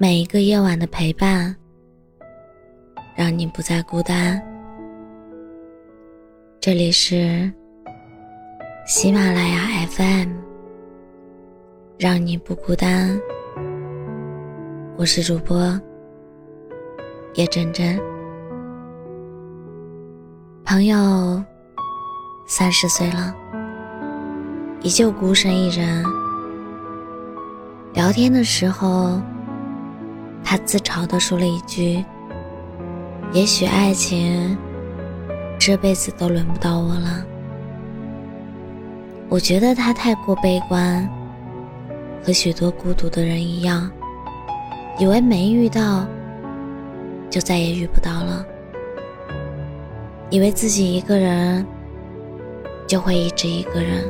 每一个夜晚的陪伴，让你不再孤单。这里是喜马拉雅 FM，让你不孤单。我是主播叶真真。朋友三十岁了，依旧孤身一人。聊天的时候。他自嘲地说了一句：“也许爱情这辈子都轮不到我了。”我觉得他太过悲观，和许多孤独的人一样，以为没遇到就再也遇不到了，以为自己一个人就会一直一个人。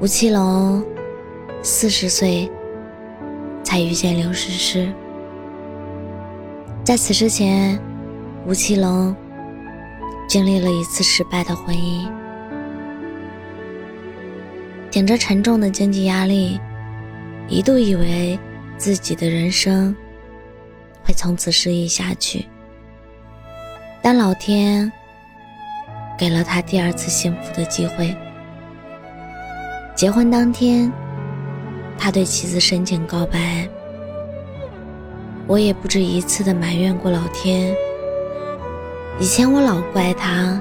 吴奇隆四十岁。才遇见刘诗诗。在此之前，吴奇隆经历了一次失败的婚姻，顶着沉重的经济压力，一度以为自己的人生会从此失意下去。但老天给了他第二次幸福的机会。结婚当天。他对妻子深情告白，我也不止一次的埋怨过老天。以前我老怪他，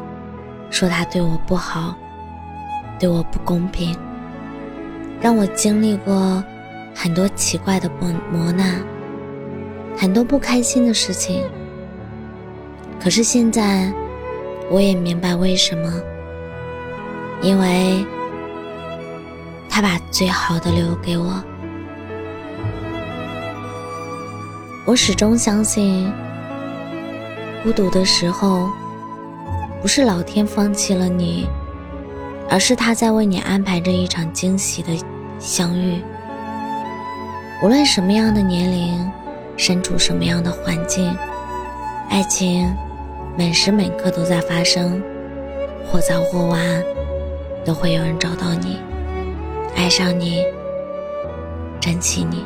说他对我不好，对我不公平，让我经历过很多奇怪的磨磨难，很多不开心的事情。可是现在，我也明白为什么，因为。他把最好的留给我。我始终相信，孤独的时候，不是老天放弃了你，而是他在为你安排着一场惊喜的相遇。无论什么样的年龄，身处什么样的环境，爱情每时每刻都在发生，或早或晚，都会有人找到你。爱上你，珍惜你。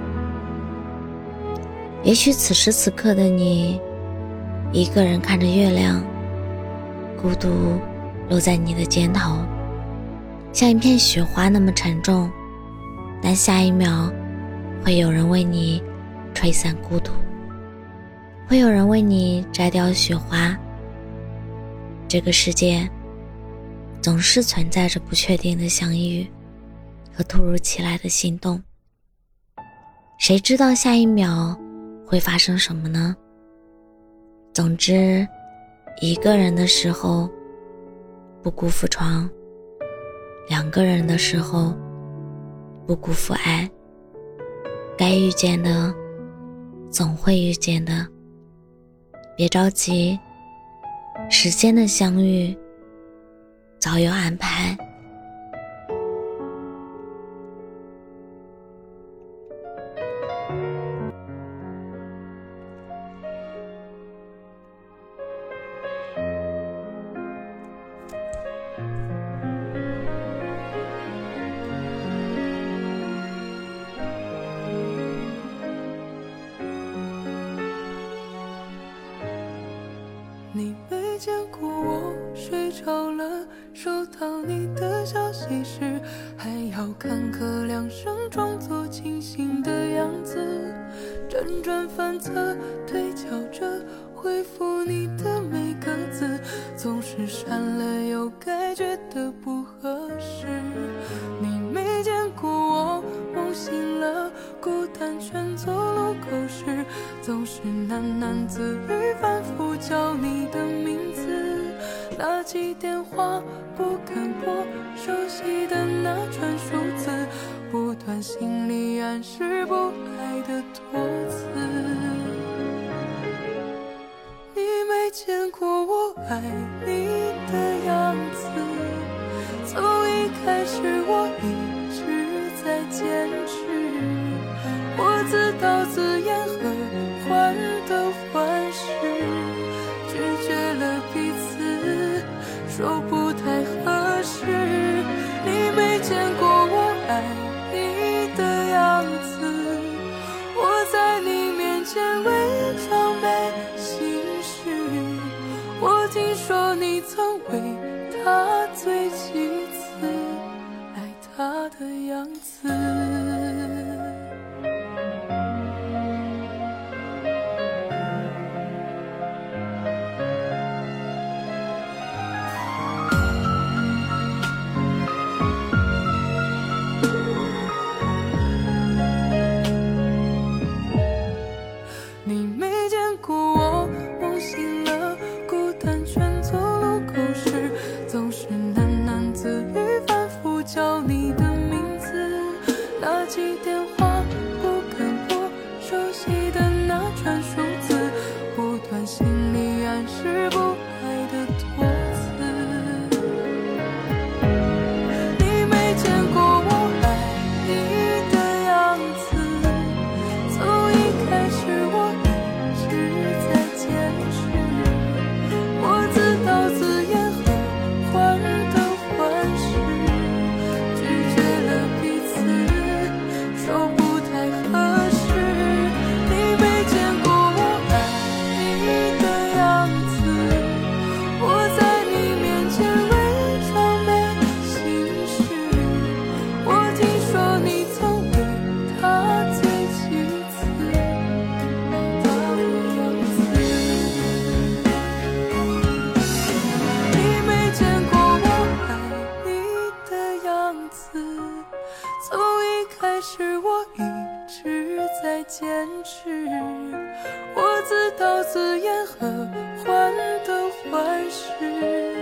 也许此时此刻的你，一个人看着月亮，孤独落在你的肩头，像一片雪花那么沉重。但下一秒，会有人为你吹散孤独，会有人为你摘掉雪花。这个世界，总是存在着不确定的相遇。和突如其来的心动，谁知道下一秒会发生什么呢？总之，一个人的时候不辜负床，两个人的时候不辜负爱。该遇见的总会遇见的，别着急，时间的相遇早有安排。你没见过我睡着了，收到你的消息时，还要看个两声，装作清醒的样子，辗转反侧，总是喃喃自语，反复叫你的名字。拿起电话不肯拨，熟悉的那串数字，不断心里暗示不爱的托词。你没见过我爱你的样子，从一开始我一直在坚持，我自导自演和些伪装被心绪，我听说你曾为他醉几次，爱他的样。电话不敢拨熟悉的那串数字不断心里暗示不从一开始我一直在坚持我自导自演和患得患失